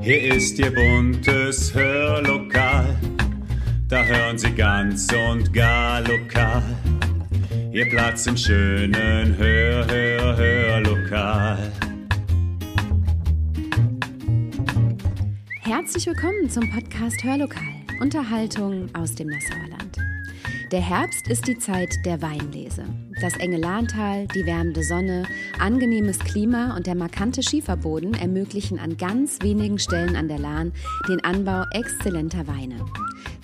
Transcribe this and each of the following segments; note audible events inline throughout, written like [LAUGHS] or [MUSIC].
Hier ist Ihr buntes Hörlokal, da hören Sie ganz und gar lokal. Ihr Platz im schönen Hör, Hör, Hörlokal. Herzlich willkommen zum Podcast Hörlokal, Unterhaltung aus dem Nassauer Land. Der Herbst ist die Zeit der Weinlese. Das enge Lahntal, die wärmende Sonne, angenehmes Klima und der markante Schieferboden ermöglichen an ganz wenigen Stellen an der Lahn den Anbau exzellenter Weine.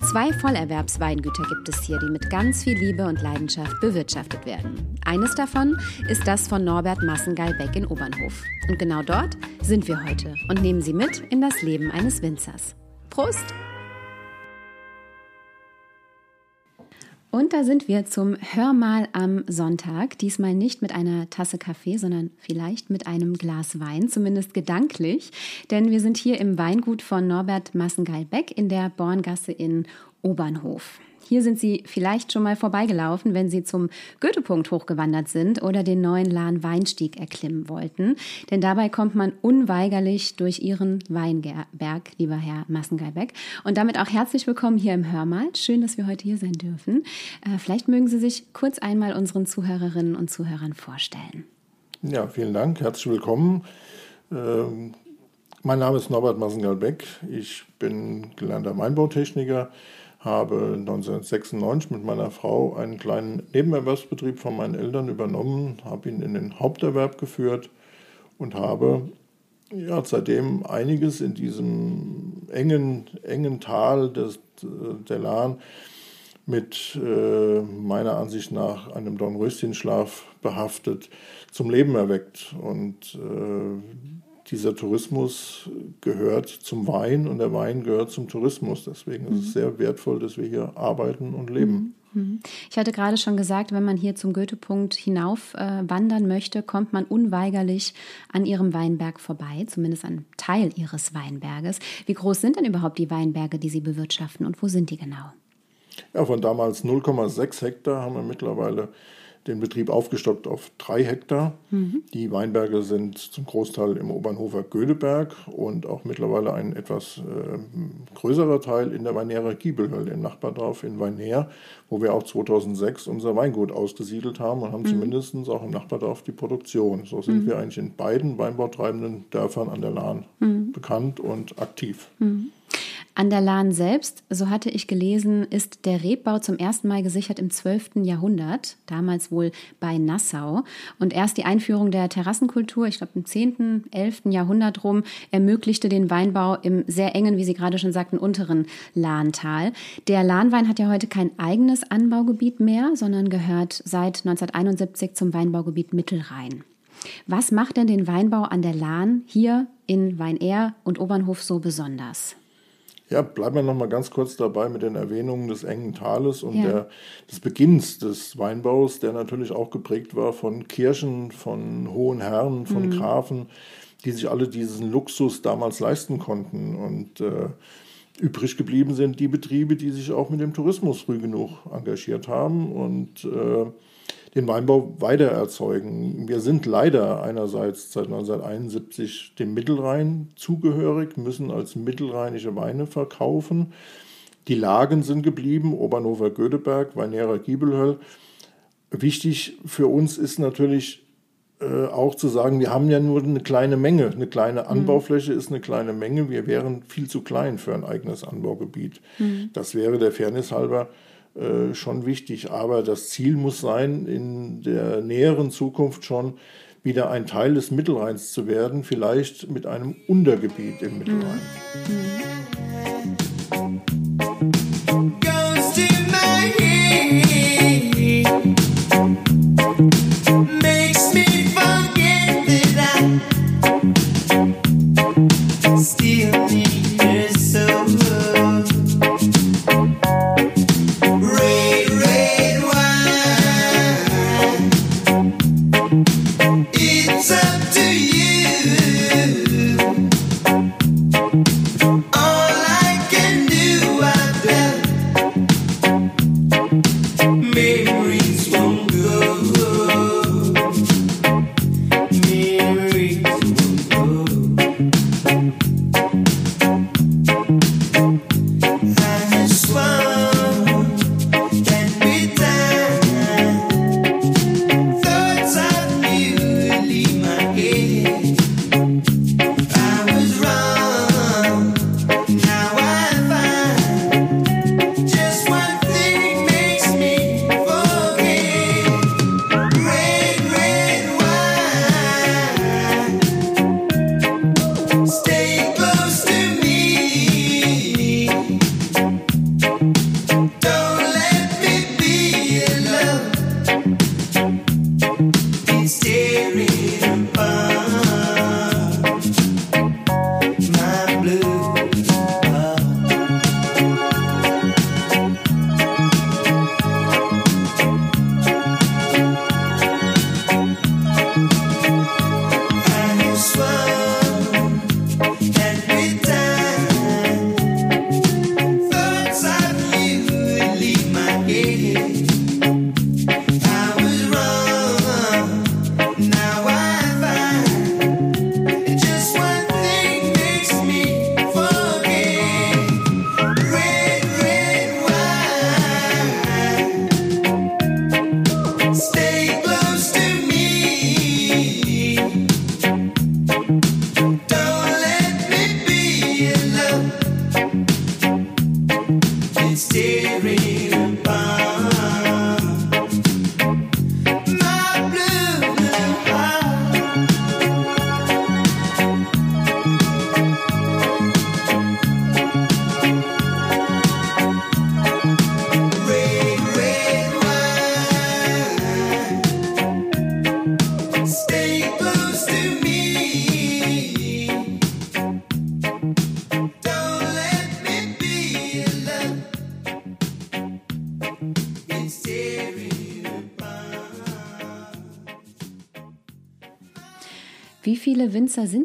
Zwei Vollerwerbsweingüter gibt es hier, die mit ganz viel Liebe und Leidenschaft bewirtschaftet werden. Eines davon ist das von Norbert Massengeil-Beck in Obernhof. Und genau dort sind wir heute und nehmen Sie mit in das Leben eines Winzers. Prost! Und da sind wir zum Hörmal am Sonntag. Diesmal nicht mit einer Tasse Kaffee, sondern vielleicht mit einem Glas Wein, zumindest gedanklich. Denn wir sind hier im Weingut von Norbert Massengeil-Beck in der Borngasse in Obernhof. Hier sind Sie vielleicht schon mal vorbeigelaufen, wenn Sie zum Goethepunkt hochgewandert sind oder den neuen Lahn-Weinstieg erklimmen wollten. Denn dabei kommt man unweigerlich durch Ihren Weinberg, lieber Herr Massengeibeck. Und damit auch herzlich willkommen hier im Hörmal. Schön, dass wir heute hier sein dürfen. Äh, vielleicht mögen Sie sich kurz einmal unseren Zuhörerinnen und Zuhörern vorstellen. Ja, vielen Dank. Herzlich willkommen. Ähm, mein Name ist Norbert Massengal-Beck. Ich bin gelernter Weinbautechniker habe 1996 mit meiner Frau einen kleinen Nebenerwerbsbetrieb von meinen Eltern übernommen, habe ihn in den Haupterwerb geführt und habe ja, seitdem einiges in diesem engen, engen Tal des, der Lahn mit äh, meiner Ansicht nach einem Dornröschenschlaf behaftet zum Leben erweckt. Und äh, dieser Tourismus gehört zum Wein und der Wein gehört zum Tourismus. Deswegen ist es mhm. sehr wertvoll, dass wir hier arbeiten und leben. Mhm. Mhm. Ich hatte gerade schon gesagt, wenn man hier zum Goethepunkt hinauf äh, wandern möchte, kommt man unweigerlich an ihrem Weinberg vorbei, zumindest an Teil ihres Weinberges. Wie groß sind denn überhaupt die Weinberge, die Sie bewirtschaften und wo sind die genau? Ja, von damals 0,6 Hektar haben wir mittlerweile den Betrieb aufgestockt auf drei Hektar. Mhm. Die Weinberge sind zum Großteil im Obernhofer Gödeberg und auch mittlerweile ein etwas äh, größerer Teil in der Weinera Giebelhöll im Nachbardorf in Weiner, wo wir auch 2006 unser Weingut ausgesiedelt haben und haben mhm. zumindest auch im Nachbardorf die Produktion. So sind mhm. wir eigentlich in beiden weinbautreibenden Dörfern an der Lahn mhm. bekannt und aktiv. An der Lahn selbst, so hatte ich gelesen, ist der Rebbau zum ersten Mal gesichert im 12. Jahrhundert, damals wohl bei Nassau. Und erst die Einführung der Terrassenkultur, ich glaube im 10., 11. Jahrhundert rum, ermöglichte den Weinbau im sehr engen, wie Sie gerade schon sagten, unteren Lahntal. Der Lahnwein hat ja heute kein eigenes Anbaugebiet mehr, sondern gehört seit 1971 zum Weinbaugebiet Mittelrhein. Was macht denn den Weinbau an der Lahn hier in Weinair und Obernhof so besonders? Ja, bleiben wir noch mal ganz kurz dabei mit den Erwähnungen des engen Tales und ja. der, des Beginns des Weinbaus, der natürlich auch geprägt war von Kirchen, von hohen Herren, von mhm. Grafen, die sich alle diesen Luxus damals leisten konnten. Und äh, übrig geblieben sind die Betriebe, die sich auch mit dem Tourismus früh genug engagiert haben und äh, den Weinbau weiter erzeugen. Wir sind leider einerseits seit 1971 dem Mittelrhein zugehörig, müssen als mittelrheinische Weine verkaufen. Die Lagen sind geblieben, Obernhofer Göteberg, Weinera Giebelhöll. Wichtig für uns ist natürlich äh, auch zu sagen, wir haben ja nur eine kleine Menge. Eine kleine mhm. Anbaufläche mhm. ist eine kleine Menge. Wir wären viel zu klein für ein eigenes Anbaugebiet. Mhm. Das wäre der Fairness halber äh, schon wichtig. Aber das Ziel muss sein, in der näheren Zukunft schon wieder ein Teil des Mittelrheins zu werden, vielleicht mit einem Untergebiet im Mittelrhein. Mhm.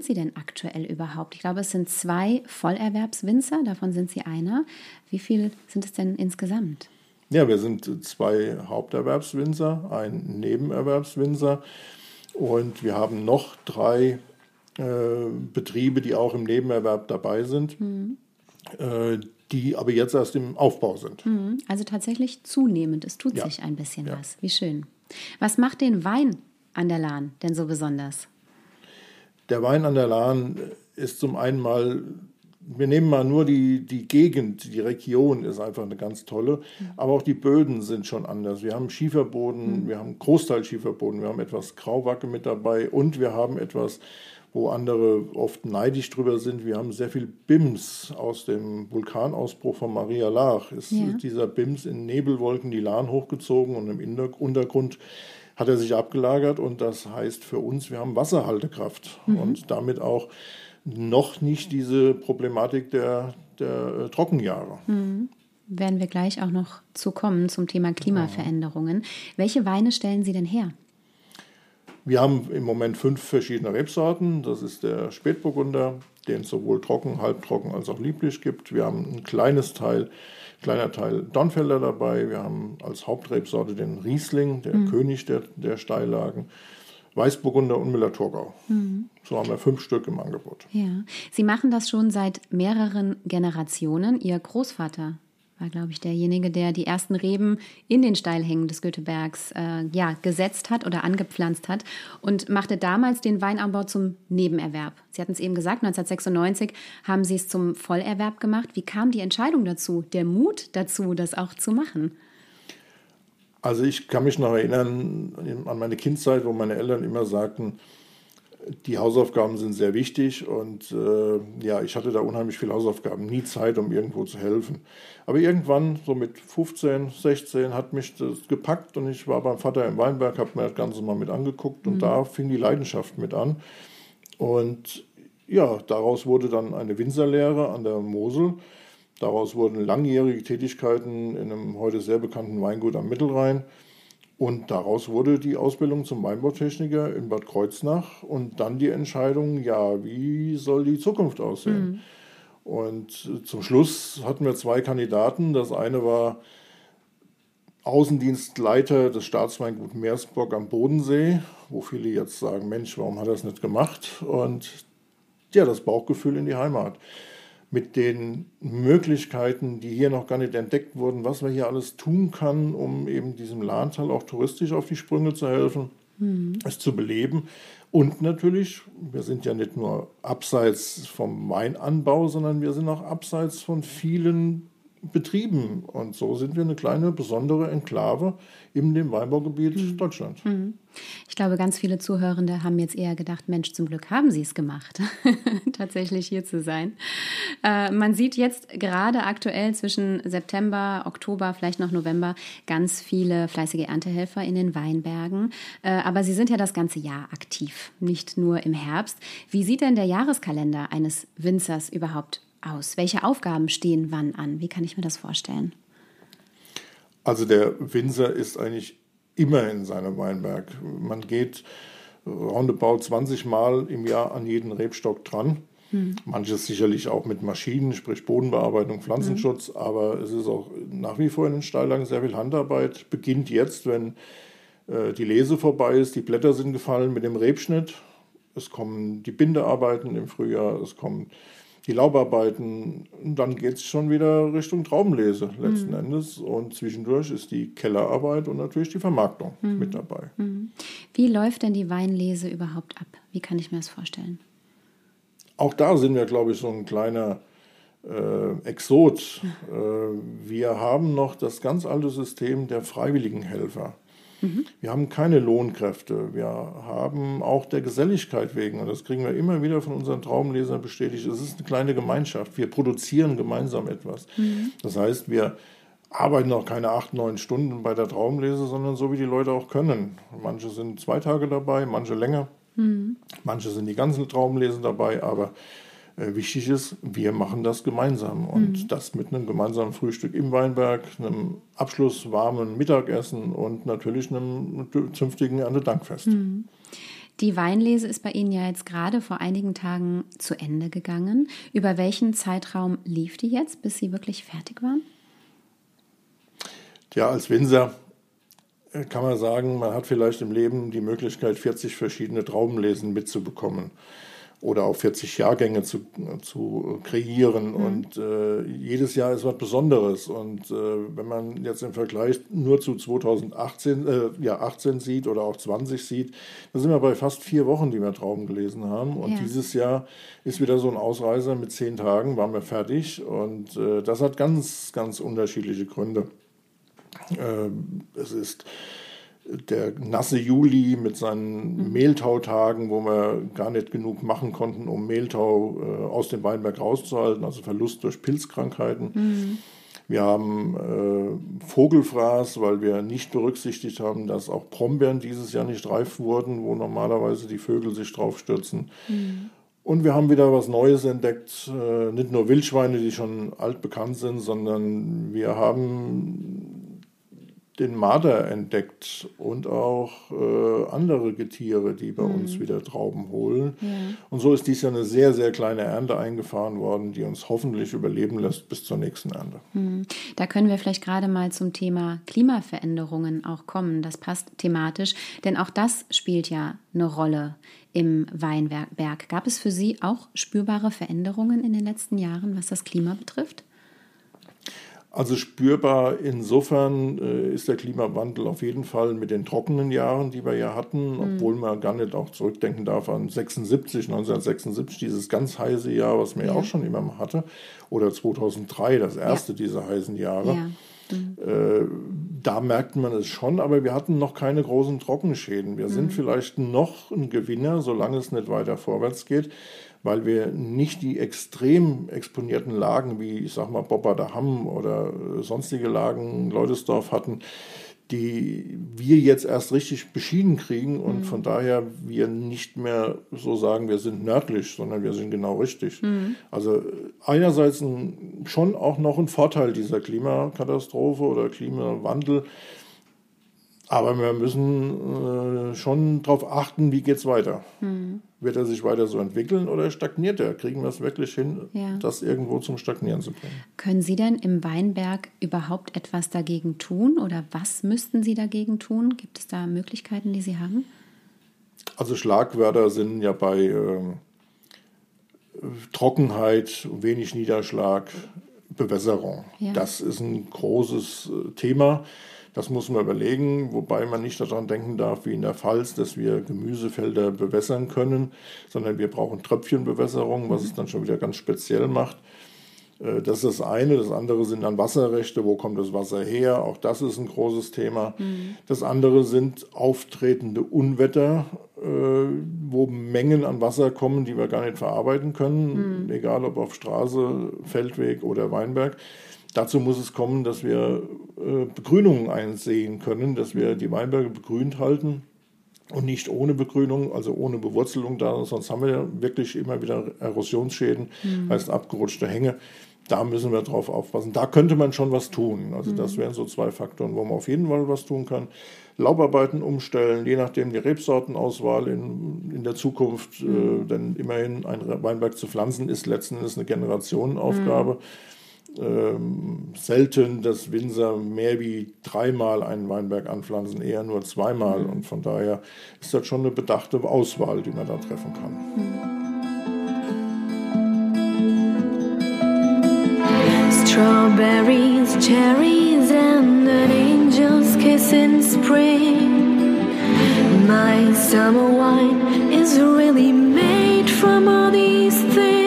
Sie denn aktuell überhaupt? Ich glaube, es sind zwei Vollerwerbswinzer, davon sind Sie einer. Wie viele sind es denn insgesamt? Ja, wir sind zwei Haupterwerbswinzer, ein Nebenerwerbswinzer und wir haben noch drei äh, Betriebe, die auch im Nebenerwerb dabei sind, mhm. äh, die aber jetzt erst im Aufbau sind. Mhm. Also tatsächlich zunehmend. Es tut ja. sich ein bisschen ja. was. Wie schön. Was macht den Wein an der Lahn denn so besonders? Der Wein an der Lahn ist zum einen mal, wir nehmen mal nur die, die Gegend, die Region ist einfach eine ganz tolle, aber auch die Böden sind schon anders. Wir haben Schieferboden, mhm. wir haben Großteil Schieferboden, wir haben etwas Grauwacke mit dabei und wir haben etwas, wo andere oft neidisch drüber sind. Wir haben sehr viel BIMS aus dem Vulkanausbruch von Maria Lach. Ist ja. dieser BIMS in Nebelwolken die Lahn hochgezogen und im Untergrund hat er sich abgelagert und das heißt für uns, wir haben Wasserhaltekraft mhm. und damit auch noch nicht diese Problematik der, der äh, Trockenjahre. Mhm. Werden wir gleich auch noch zu kommen zum Thema Klimaveränderungen. Ja. Welche Weine stellen Sie denn her? Wir haben im Moment fünf verschiedene Rebsorten. Das ist der Spätburgunder, den es sowohl trocken, halbtrocken als auch lieblich gibt. Wir haben ein kleines Teil kleiner Teil Dornfelder dabei. Wir haben als Hauptrebsorte den Riesling, der mhm. König der, der Steillagen. Weißburgunder und Müller-Thurgau. Mhm. So haben wir fünf Stück im Angebot. Ja. Sie machen das schon seit mehreren Generationen. Ihr Großvater war, glaube ich, derjenige, der die ersten Reben in den Steilhängen des Götebergs äh, ja, gesetzt hat oder angepflanzt hat und machte damals den Weinanbau zum Nebenerwerb. Sie hatten es eben gesagt, 1996 haben Sie es zum Vollerwerb gemacht. Wie kam die Entscheidung dazu, der Mut dazu, das auch zu machen? Also ich kann mich noch erinnern an meine Kindzeit, wo meine Eltern immer sagten, die Hausaufgaben sind sehr wichtig und äh, ja, ich hatte da unheimlich viele Hausaufgaben, nie Zeit, um irgendwo zu helfen. Aber irgendwann, so mit 15, 16, hat mich das gepackt und ich war beim Vater im Weinberg, habe mir das Ganze mal mit angeguckt und mhm. da fing die Leidenschaft mit an. Und ja, daraus wurde dann eine Winzerlehre an der Mosel. Daraus wurden langjährige Tätigkeiten in einem heute sehr bekannten Weingut am Mittelrhein. Und daraus wurde die Ausbildung zum Weinbautechniker in Bad Kreuznach und dann die Entscheidung, ja, wie soll die Zukunft aussehen? Mhm. Und zum Schluss hatten wir zwei Kandidaten. Das eine war Außendienstleiter des Staatsweingut Meersburg am Bodensee, wo viele jetzt sagen, Mensch, warum hat er das nicht gemacht? Und ja, das Bauchgefühl in die Heimat mit den Möglichkeiten, die hier noch gar nicht entdeckt wurden, was man hier alles tun kann, um eben diesem Lahntal auch touristisch auf die Sprünge zu helfen, mhm. es zu beleben. Und natürlich, wir sind ja nicht nur abseits vom Weinanbau, sondern wir sind auch abseits von vielen Betrieben. Und so sind wir eine kleine besondere Enklave in dem Weinbaugebiet mhm. Deutschland. Mhm. Ich glaube, ganz viele Zuhörende haben jetzt eher gedacht, Mensch, zum Glück haben sie es gemacht, [LAUGHS] tatsächlich hier zu sein. Äh, man sieht jetzt gerade aktuell zwischen September, Oktober, vielleicht noch November ganz viele fleißige Erntehelfer in den Weinbergen. Äh, aber sie sind ja das ganze Jahr aktiv, nicht nur im Herbst. Wie sieht denn der Jahreskalender eines Winzers überhaupt aus? Welche Aufgaben stehen wann an? Wie kann ich mir das vorstellen? Also der Winzer ist eigentlich immer in seinem Weinberg. Man geht roundabout 20 Mal im Jahr an jeden Rebstock dran. Hm. Manches sicherlich auch mit Maschinen, sprich Bodenbearbeitung, Pflanzenschutz, hm. aber es ist auch nach wie vor in den Steillagen sehr viel Handarbeit. Beginnt jetzt, wenn äh, die Lese vorbei ist, die Blätter sind gefallen mit dem Rebschnitt. Es kommen die Bindearbeiten im Frühjahr, es kommen die Laubarbeiten. Und dann geht es schon wieder Richtung Traubenlese letzten mhm. Endes. Und zwischendurch ist die Kellerarbeit und natürlich die Vermarktung mhm. mit dabei. Mhm. Wie läuft denn die Weinlese überhaupt ab? Wie kann ich mir das vorstellen? Auch da sind wir, glaube ich, so ein kleiner äh, Exot. Äh, wir haben noch das ganz alte System der freiwilligen Helfer. Mhm. Wir haben keine Lohnkräfte. Wir haben auch der Geselligkeit wegen, und das kriegen wir immer wieder von unseren Traumlesern bestätigt, es ist eine kleine Gemeinschaft. Wir produzieren gemeinsam etwas. Mhm. Das heißt, wir arbeiten auch keine acht, neun Stunden bei der Traumlese, sondern so wie die Leute auch können. Manche sind zwei Tage dabei, manche länger. Mhm. Manche sind die ganzen Traumlesen dabei, aber wichtig ist, wir machen das gemeinsam und mhm. das mit einem gemeinsamen Frühstück im Weinberg, einem Abschluss warmen Mittagessen und natürlich einem zünftigen Erntedankfest. Mhm. Die Weinlese ist bei Ihnen ja jetzt gerade vor einigen Tagen zu Ende gegangen. Über welchen Zeitraum lief die jetzt, bis Sie wirklich fertig waren? Ja, als Winzer kann man sagen, man hat vielleicht im Leben die Möglichkeit, 40 verschiedene Traubenlesen mitzubekommen oder auch 40 Jahrgänge zu, zu kreieren. Mhm. Und äh, jedes Jahr ist was Besonderes. Und äh, wenn man jetzt im Vergleich nur zu 2018 äh, ja, 18 sieht oder auch 20 sieht, da sind wir bei fast vier Wochen, die wir Trauben gelesen haben. Und ja. dieses Jahr ist wieder so ein Ausreißer mit zehn Tagen, waren wir fertig. Und äh, das hat ganz, ganz unterschiedliche Gründe. Äh, es ist der nasse Juli mit seinen mhm. Mehltautagen, wo wir gar nicht genug machen konnten, um Mehltau äh, aus dem Weinberg rauszuhalten, also Verlust durch Pilzkrankheiten. Mhm. Wir haben äh, Vogelfraß, weil wir nicht berücksichtigt haben, dass auch Brombeeren dieses Jahr nicht reif wurden, wo normalerweise die Vögel sich draufstürzen. Mhm. Und wir haben wieder was Neues entdeckt, äh, nicht nur Wildschweine, die schon altbekannt sind, sondern wir haben den Marder entdeckt und auch äh, andere Getiere, die bei mhm. uns wieder Trauben holen. Ja. Und so ist dies ja eine sehr, sehr kleine Ernte eingefahren worden, die uns hoffentlich überleben lässt bis zur nächsten Ernte. Mhm. Da können wir vielleicht gerade mal zum Thema Klimaveränderungen auch kommen. Das passt thematisch, denn auch das spielt ja eine Rolle im Weinberg. Gab es für Sie auch spürbare Veränderungen in den letzten Jahren, was das Klima betrifft? Also spürbar insofern äh, ist der Klimawandel auf jeden Fall mit den trockenen Jahren, die wir ja hatten, mhm. obwohl man gar nicht auch zurückdenken darf an 76, 1976, dieses ganz heiße Jahr, was man ja, ja auch schon immer hatte, oder 2003, das erste ja. dieser heißen Jahre. Ja. Mhm. Äh, da merkt man es schon, aber wir hatten noch keine großen Trockenschäden. Wir mhm. sind vielleicht noch ein Gewinner, solange es nicht weiter vorwärts geht weil wir nicht die extrem exponierten Lagen wie, ich sag mal, Bobberdaham oder sonstige Lagen, Leutesdorf hatten, die wir jetzt erst richtig beschieden kriegen und mhm. von daher wir nicht mehr so sagen, wir sind nördlich, sondern wir sind genau richtig. Mhm. Also einerseits ein, schon auch noch ein Vorteil dieser Klimakatastrophe oder Klimawandel, aber wir müssen äh, schon darauf achten, wie geht es weiter. Mhm. Wird er sich weiter so entwickeln oder stagniert er? Kriegen wir es wirklich hin, ja. das irgendwo zum Stagnieren zu bringen? Können Sie denn im Weinberg überhaupt etwas dagegen tun oder was müssten Sie dagegen tun? Gibt es da Möglichkeiten, die Sie haben? Also Schlagwörter sind ja bei äh, Trockenheit, wenig Niederschlag, Bewässerung. Ja. Das ist ein großes äh, Thema. Das muss man überlegen, wobei man nicht daran denken darf, wie in der Pfalz, dass wir Gemüsefelder bewässern können, sondern wir brauchen Tröpfchenbewässerung, was es dann schon wieder ganz speziell macht. Äh, das ist das eine. Das andere sind dann Wasserrechte. Wo kommt das Wasser her? Auch das ist ein großes Thema. Mhm. Das andere sind auftretende Unwetter, äh, wo Mengen an Wasser kommen, die wir gar nicht verarbeiten können, mhm. egal ob auf Straße, Feldweg oder Weinberg. Dazu muss es kommen, dass wir Begrünungen einsehen können, dass wir die Weinberge begrünt halten und nicht ohne Begrünung, also ohne Bewurzelung da, sonst haben wir ja wirklich immer wieder Erosionsschäden, mhm. heißt abgerutschte Hänge. Da müssen wir drauf aufpassen. Da könnte man schon was tun. Also das mhm. wären so zwei Faktoren, wo man auf jeden Fall was tun kann. Laubarbeiten umstellen, je nachdem die Rebsortenauswahl in, in der Zukunft, äh, mhm. äh, denn immerhin ein Weinberg zu pflanzen ist letzten Endes eine Generationenaufgabe. Mhm ähm, selten, dass Winzer mehr wie dreimal einen Weinberg anpflanzen, eher nur zweimal. Und von daher ist das schon eine bedachte Auswahl, die man da treffen kann. Strawberries, cherries and an angel's kiss in spring. My summer wine is really made from all these things.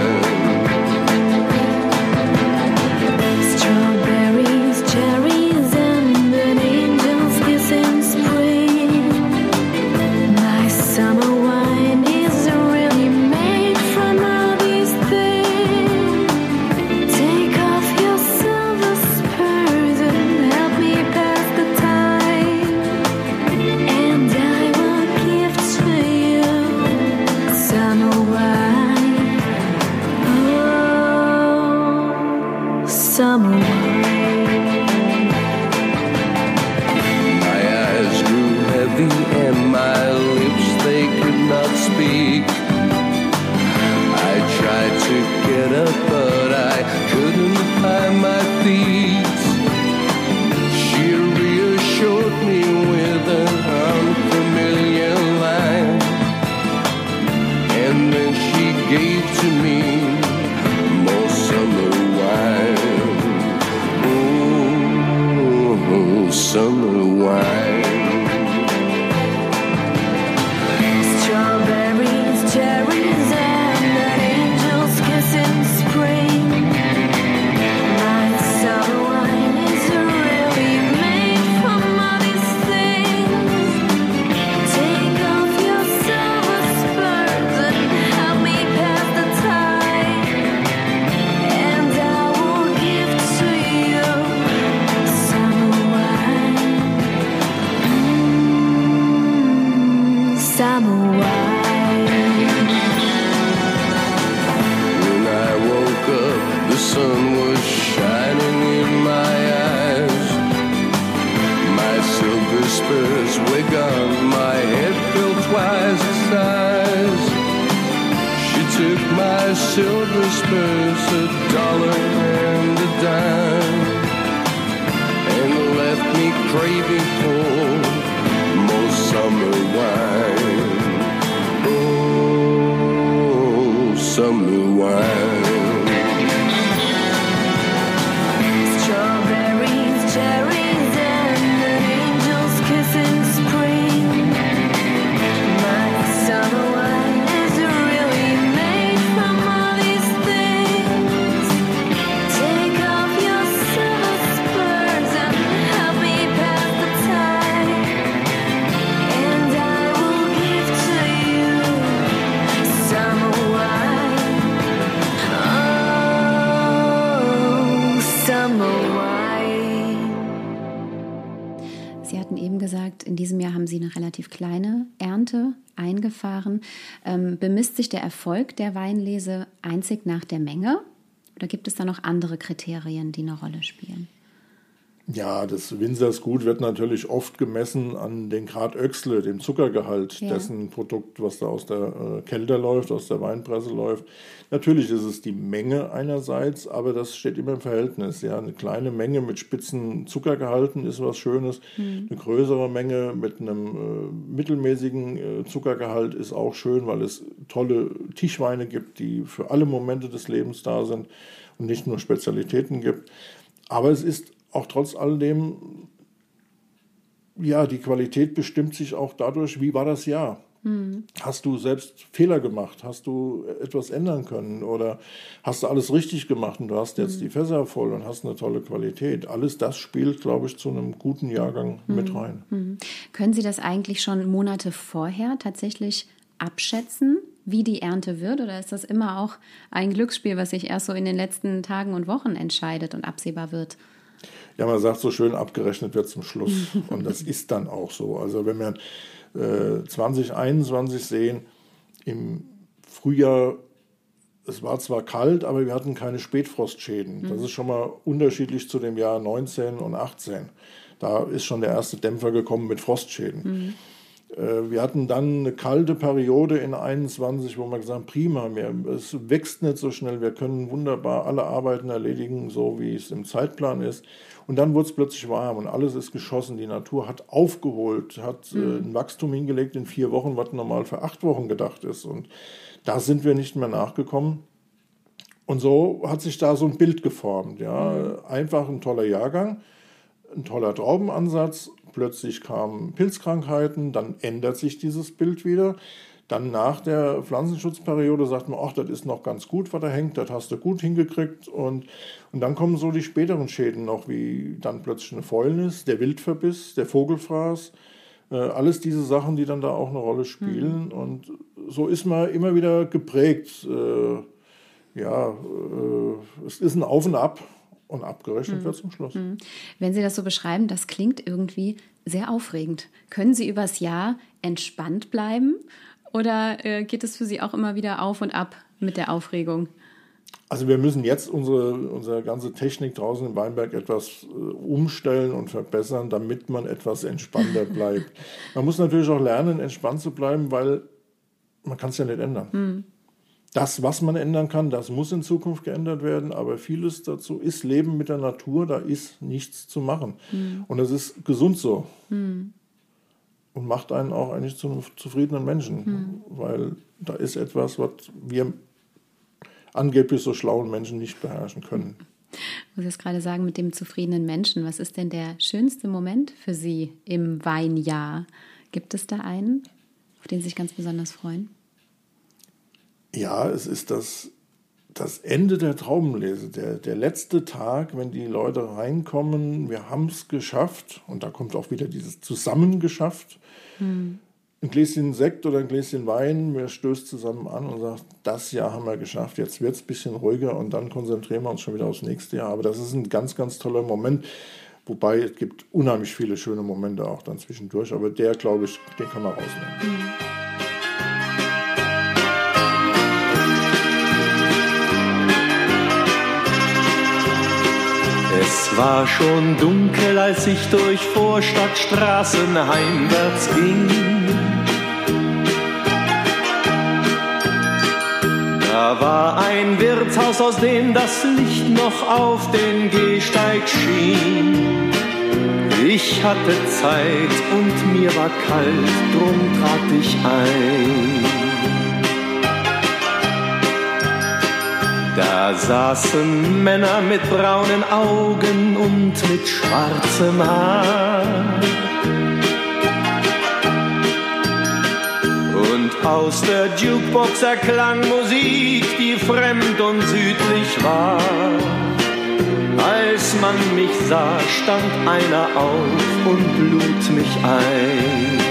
me. Der Erfolg der Weinlese einzig nach der Menge? Oder gibt es da noch andere Kriterien, die eine Rolle spielen? Ja, das Winzersgut wird natürlich oft gemessen an den Grad Öxle, dem Zuckergehalt Ja. dessen Produkt, was da aus der äh, Kälte läuft, aus der Weinpresse läuft. Natürlich ist es die Menge einerseits, aber das steht immer im Verhältnis. Ja, eine kleine Menge mit spitzen Zuckergehalten ist was Schönes. Eine größere Menge mit einem äh, mittelmäßigen äh, Zuckergehalt ist auch schön, weil es tolle Tischweine gibt, die für alle Momente des Lebens da sind und nicht nur Spezialitäten gibt. Aber es ist auch trotz alledem, ja, die Qualität bestimmt sich auch dadurch, wie war das Jahr? Hast du selbst Fehler gemacht? Hast du etwas ändern können? Oder hast du alles richtig gemacht und du hast jetzt die Fässer voll und hast eine tolle Qualität? Alles das spielt, glaube ich, zu einem guten Jahrgang mit rein. Können Sie das eigentlich schon Monate vorher tatsächlich abschätzen, wie die Ernte wird? Oder ist das immer auch ein Glücksspiel, was sich erst so in den letzten Tagen und Wochen entscheidet und absehbar wird? Ja, man sagt so schön, abgerechnet wird zum Schluss. [LAUGHS] Und das ist dann auch so. Also wenn wir äh, 2021 sehen, im Frühjahr, es war zwar kalt, aber wir hatten keine Spätfrostschäden. Das ist schon mal unterschiedlich zu dem Jahr 19 und 18. Da ist schon der erste Dämpfer gekommen mit Frostschäden. Äh, Wir hatten dann eine kalte Periode in 21, wo wir gesagt haben, prima, es wächst nicht so schnell, wir können wunderbar alle Arbeiten erledigen, so wie es im Zeitplan ist. Und dann wurde es plötzlich warm und alles ist geschossen. Die Natur hat aufgeholt, hat äh, ein Wachstum hingelegt in vier Wochen, was normal für acht Wochen gedacht ist. Und da sind wir nicht mehr nachgekommen. Und so hat sich da so ein Bild geformt. Ja, einfach ein toller Jahrgang, ein toller Traubenansatz. Plötzlich kamen Pilzkrankheiten, dann ändert sich dieses Bild wieder. Dann nach der Pflanzenschutzperiode sagt man, ach, das ist noch ganz gut, was da hängt, das hast du gut hingekriegt. Und, und dann kommen so die späteren Schäden noch, wie dann plötzlich eine Fäulnis, der Wildverbiss, der Vogelfraß. Äh, alles diese Sachen, die dann da auch eine Rolle spielen. Und so ist man immer wieder geprägt. Äh, ja, äh, es ist ein Auf und Ab und abgerechnet wird zum Schluss. Wenn Sie das so beschreiben, das klingt irgendwie sehr aufregend. Können Sie übers Jahr entspannt bleiben oder äh, geht es für Sie auch immer wieder auf und ab mit der Aufregung? Also wir müssen jetzt unsere, unsere ganze Technik draußen im Weinberg etwas äh, umstellen und verbessern, damit man etwas entspannter [LAUGHS] bleibt. Man muss natürlich auch lernen, entspannt zu bleiben, weil man kann es ja nicht ändern. Das, was man ändern kann, das muss in Zukunft geändert werden, aber vieles dazu ist Leben mit der Natur, da ist nichts zu machen. Und das ist gesund so. Und macht einen auch eigentlich zu einem zufriedenen Menschen, weil da ist etwas, was wir angeblich so schlauen Menschen nicht beherrschen können. Ich muss jetzt gerade sagen, mit dem zufriedenen Menschen, was ist denn der schönste Moment für Sie im Weinjahr? Gibt es da einen, auf den Sie sich ganz besonders freuen? Ja, es ist das, das Ende der Traubenlese, der, der letzte Tag, wenn die Leute reinkommen, wir haben es geschafft und da kommt auch wieder dieses Zusammengeschafft. Hm ein Gläschen Sekt oder ein Gläschen Wein, wir stößt zusammen an und sagt, das Jahr haben wir geschafft, jetzt wird es ein bisschen ruhiger und dann konzentrieren wir uns schon wieder aufs nächste Jahr. Aber das ist ein ganz, ganz toller Moment. Wobei es gibt unheimlich viele schöne Momente auch dann zwischendurch, aber der, glaube ich, den kann man rausnehmen. Es war schon dunkel, als ich durch Vorstadtstraßen heimwärts ging. Da war ein Wirtshaus, aus dem das Licht noch auf den Gehsteig schien. Ich hatte Zeit und mir war kalt, drum trat ich ein. Da saßen Männer mit braunen Augen und mit schwarzem Haar. Aus der Jukebox erklang Musik, die fremd und südlich war. Als man mich sah, stand einer auf und lud mich ein.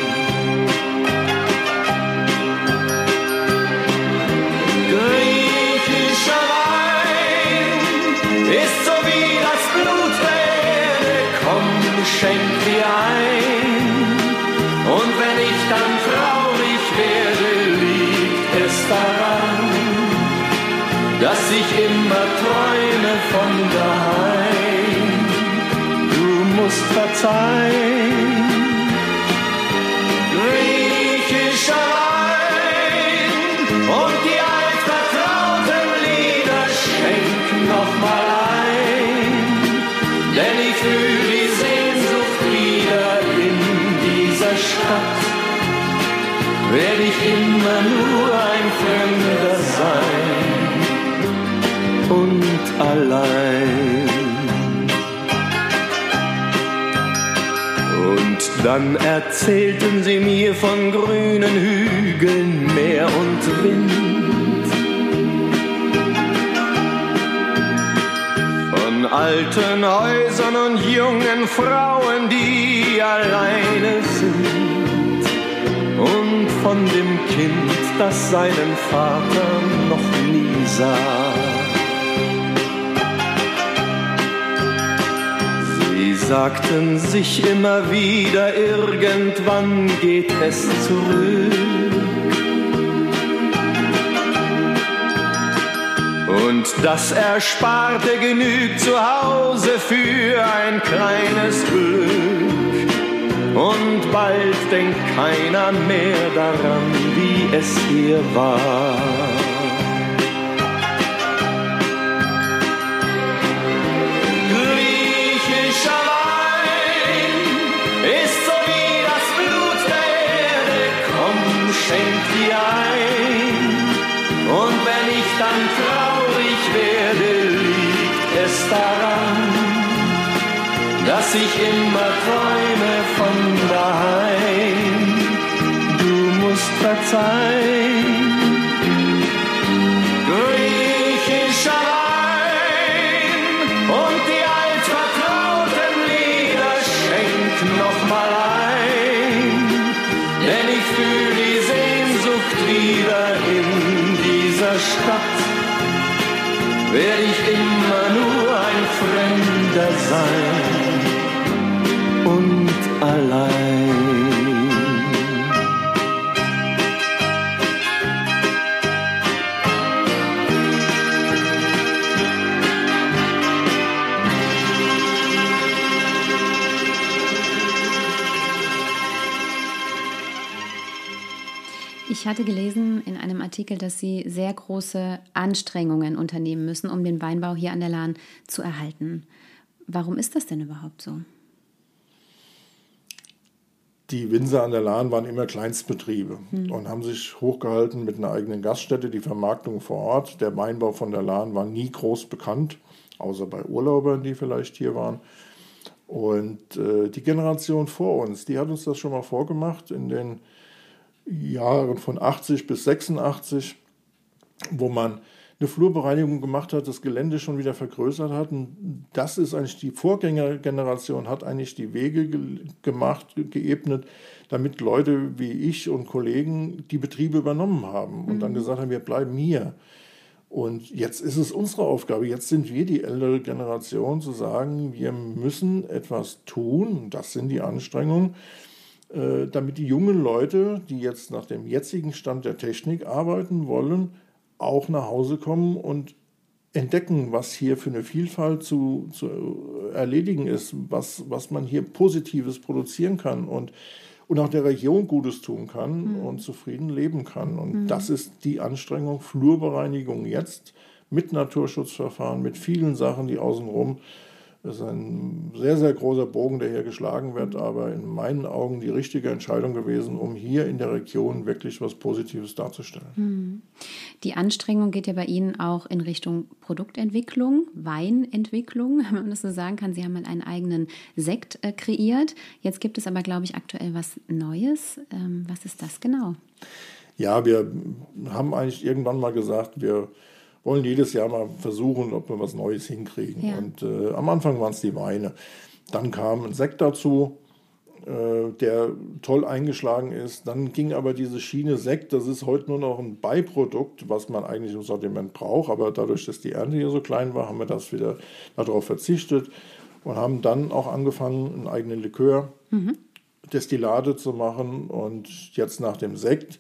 Und allein. Und dann erzählten sie mir von grünen Hügeln, Meer und Wind. Von alten Häusern und jungen Frauen, die alleine sind. Und von dem Kind, das seinen Vater noch nie sah. Sagten sich immer wieder, irgendwann geht es zurück. Und das Ersparte genügt zu Hause für ein kleines Glück. Und bald denkt keiner mehr daran, wie es hier war. Dass ich immer träume von daheim. Du musst verzeihen. Griechischer Wein und die altvertrauten Lieder schenk noch mal ein, denn ich fühle die Sehnsucht wieder in dieser Stadt. Werde ich immer nur ein Fremder sein Ich hatte gelesen in einem Artikel, dass Sie sehr große Anstrengungen unternehmen müssen, um den Weinbau hier an der Lahn zu erhalten. Warum ist das denn überhaupt so? Die Winzer an der Lahn waren immer Kleinstbetriebe und haben sich hochgehalten mit einer eigenen Gaststätte, die Vermarktung vor Ort. Der Weinbau von der Lahn war nie groß bekannt. außer bei Urlaubern, die vielleicht hier waren. Und äh, die Generation vor uns, die hat uns das schon mal vorgemacht in den Jahren von 80 bis 86, wo man eine Flurbereinigung gemacht hat, das Gelände schon wieder vergrößert hat. Und das ist eigentlich die Vorgängergeneration, hat eigentlich die Wege ge gemacht, geebnet, damit Leute wie ich und Kollegen die Betriebe übernommen haben und mhm. dann gesagt haben, wir bleiben hier. Und jetzt ist es unsere Aufgabe, jetzt sind wir die ältere Generation, zu sagen, wir müssen etwas tun, das sind die Anstrengungen, damit die jungen Leute, die jetzt nach dem jetzigen Stand der Technik arbeiten wollen, auch nach Hause kommen und entdecken, was hier für eine Vielfalt zu, zu erledigen ist, was, was man hier Positives produzieren kann und und auch der Region Gutes tun kann mhm. und zufrieden leben kann. Und mhm. das ist die Anstrengung, Flurbereinigung jetzt mit Naturschutzverfahren, mit vielen Sachen, die außenrum das ist ein sehr, sehr großer Bogen, der hier geschlagen wird, aber in meinen Augen die richtige Entscheidung gewesen, um hier in der Region wirklich was Positives darzustellen. Hm. Die Anstrengung geht ja bei Ihnen auch in Richtung Produktentwicklung, Weinentwicklung, [LAUGHS] wenn man das so sagen kann. Sie haben mal einen eigenen Sekt äh, kreiert. Jetzt gibt es aber, glaube ich, aktuell was Neues. Ähm, was ist das genau? Ja, wir haben eigentlich irgendwann mal gesagt, wir wollen jedes Jahr mal versuchen, ob wir was Neues hinkriegen. Ja. Und äh, am Anfang waren es die Weine. Dann kam ein Sekt dazu, äh, der toll eingeschlagen ist. Dann ging aber diese Schiene Sekt, das ist heute nur noch ein Beiprodukt, was man eigentlich im Sortiment braucht. Aber dadurch, dass die Ernte hier so klein war, haben wir das wieder darauf verzichtet und haben dann auch angefangen, einen eigenen Likör, mhm. Destillate zu machen. Und jetzt nach dem Sekt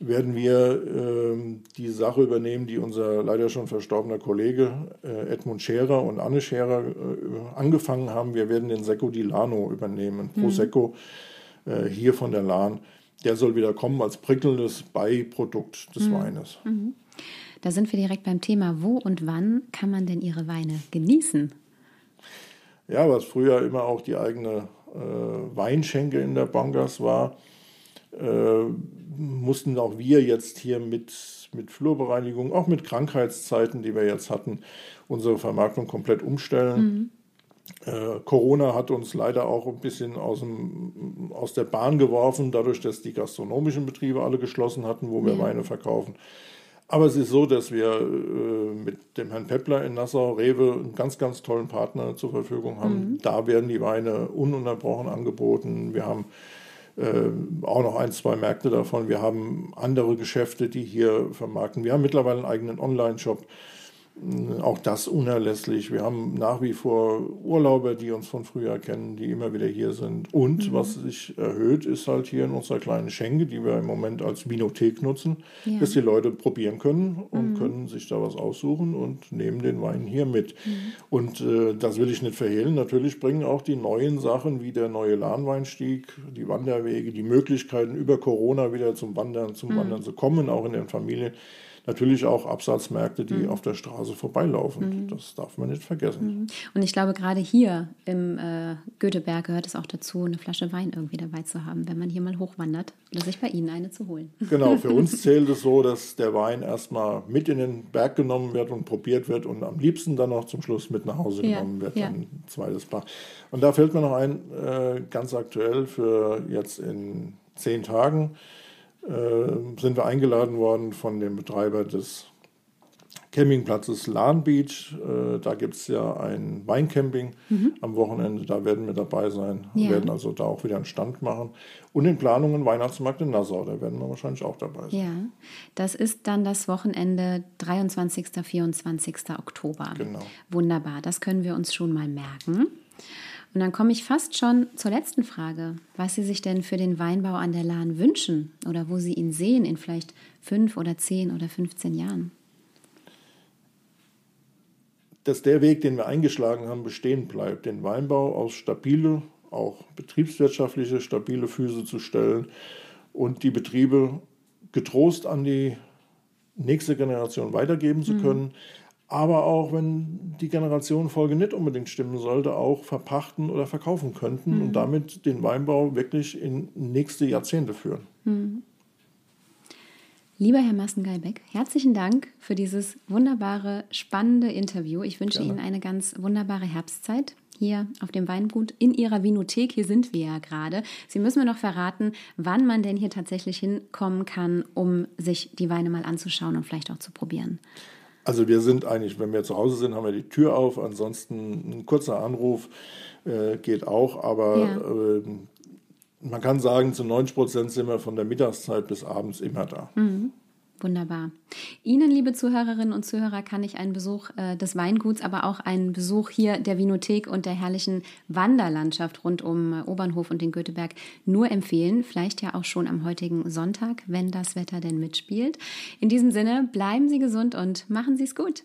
werden wir äh, die Sache übernehmen, die unser leider schon verstorbener Kollege äh, Edmund Scherer und Anne Scherer äh, angefangen haben. Wir werden den Secco di Lano übernehmen, mhm. Prosecco äh, hier von der Lahn. Der soll wieder kommen als prickelndes Beiprodukt des mhm. Weines. Mhm. Da sind wir direkt beim Thema. Wo und wann kann man denn Ihre Weine genießen? Ja, was früher immer auch die eigene äh, Weinschenke in der Bangas war, äh, mussten auch wir jetzt hier mit, mit Flurbereinigung, auch mit Krankheitszeiten, die wir jetzt hatten, unsere Vermarktung komplett umstellen. Mhm. Äh, Corona hat uns leider auch ein bisschen aus, dem, aus der Bahn geworfen, dadurch, dass die gastronomischen Betriebe alle geschlossen hatten, wo wir ja. Weine verkaufen. Aber es ist so, dass wir äh, mit dem Herrn Peppler in Nassau, Rewe, einen ganz, ganz tollen Partner zur Verfügung haben. Mhm. Da werden die Weine ununterbrochen angeboten. Wir haben äh, auch noch ein, zwei Märkte davon. Wir haben andere Geschäfte, die hier vermarkten. Wir haben mittlerweile einen eigenen Online-Shop. Auch das unerlässlich. Wir haben nach wie vor Urlauber, die uns von früher kennen, die immer wieder hier sind. Und mhm. was sich erhöht, ist halt hier in unserer kleinen Schenke, die wir im Moment als Vinothek nutzen, ja. dass die Leute probieren können und mhm. können sich da was aussuchen und nehmen den Wein hier mit. Mhm. Und äh, das will ich nicht verhehlen. Natürlich bringen auch die neuen Sachen wie der neue Lahnweinstieg, die Wanderwege, die Möglichkeiten über Corona wieder zum Wandern, zum mhm. Wandern zu kommen, auch in den Familien natürlich auch Absatzmärkte, die mhm. auf der Straße vorbeilaufen. Mhm. Das darf man nicht vergessen. Mhm. Und ich glaube, gerade hier im äh, Göteberg gehört es auch dazu, eine Flasche Wein irgendwie dabei zu haben, wenn man hier mal hochwandert oder sich bei Ihnen eine zu holen. Genau, für uns [LAUGHS] zählt es so, dass der Wein erstmal mit in den Berg genommen wird und probiert wird und am liebsten dann noch zum Schluss mit nach Hause ja. genommen wird. Ja. Ein zweites Paar. Und da fällt mir noch ein, äh, ganz aktuell für jetzt in zehn Tagen sind wir eingeladen worden von dem Betreiber des Campingplatzes Lahn Beach. Äh, da gibt es ja ein Weincamping mhm. am Wochenende. Da werden wir dabei sein. Ja. Wir werden also da auch wieder einen Stand machen. Und in Planungen Weihnachtsmarkt in Nassau. Da werden wir wahrscheinlich auch dabei sein. Ja, das ist dann das Wochenende 23. 24. Oktober. Genau. Wunderbar. Das können wir uns schon mal merken. Und dann komme ich fast schon zur letzten Frage, was Sie sich denn für den Weinbau an der Lahn wünschen oder wo Sie ihn sehen in vielleicht fünf oder zehn oder 15 Jahren. Dass der Weg, den wir eingeschlagen haben, bestehen bleibt, den Weinbau aus stabile, auch betriebswirtschaftliche, stabile Füße zu stellen und die Betriebe getrost an die nächste Generation weitergeben zu mhm. können. Mhm aber auch wenn die Generationenfolge nicht unbedingt stimmen sollte, auch verpachten oder verkaufen könnten mhm. und damit den Weinbau wirklich in nächste Jahrzehnte führen. Mhm. Lieber Herr Massengeilbeck, herzlichen Dank für dieses wunderbare, spannende Interview. Ich wünsche Gerne. Ihnen eine ganz wunderbare Herbstzeit hier auf dem Weingut in Ihrer Vinothek. Hier sind wir ja gerade. Sie müssen mir noch verraten, wann man denn hier tatsächlich hinkommen kann, um sich die Weine mal anzuschauen und vielleicht auch zu probieren. Also wir sind eigentlich, wenn wir zu Hause sind, haben wir die Tür auf. Ansonsten ein kurzer Anruf äh, geht auch. Aber ja. äh, man kann sagen, zu 90 Prozent sind wir von der Mittagszeit bis abends immer da. Mhm. Wunderbar. Ihnen, liebe Zuhörerinnen und Zuhörer, kann ich einen Besuch äh, des Weinguts, aber auch einen Besuch hier der Vinothek und der herrlichen Wanderlandschaft rund um äh, Obernhof und den Göteberg nur empfehlen. Vielleicht ja auch schon am heutigen Sonntag, wenn das Wetter denn mitspielt. In diesem Sinne, bleiben Sie gesund und machen Sie es gut.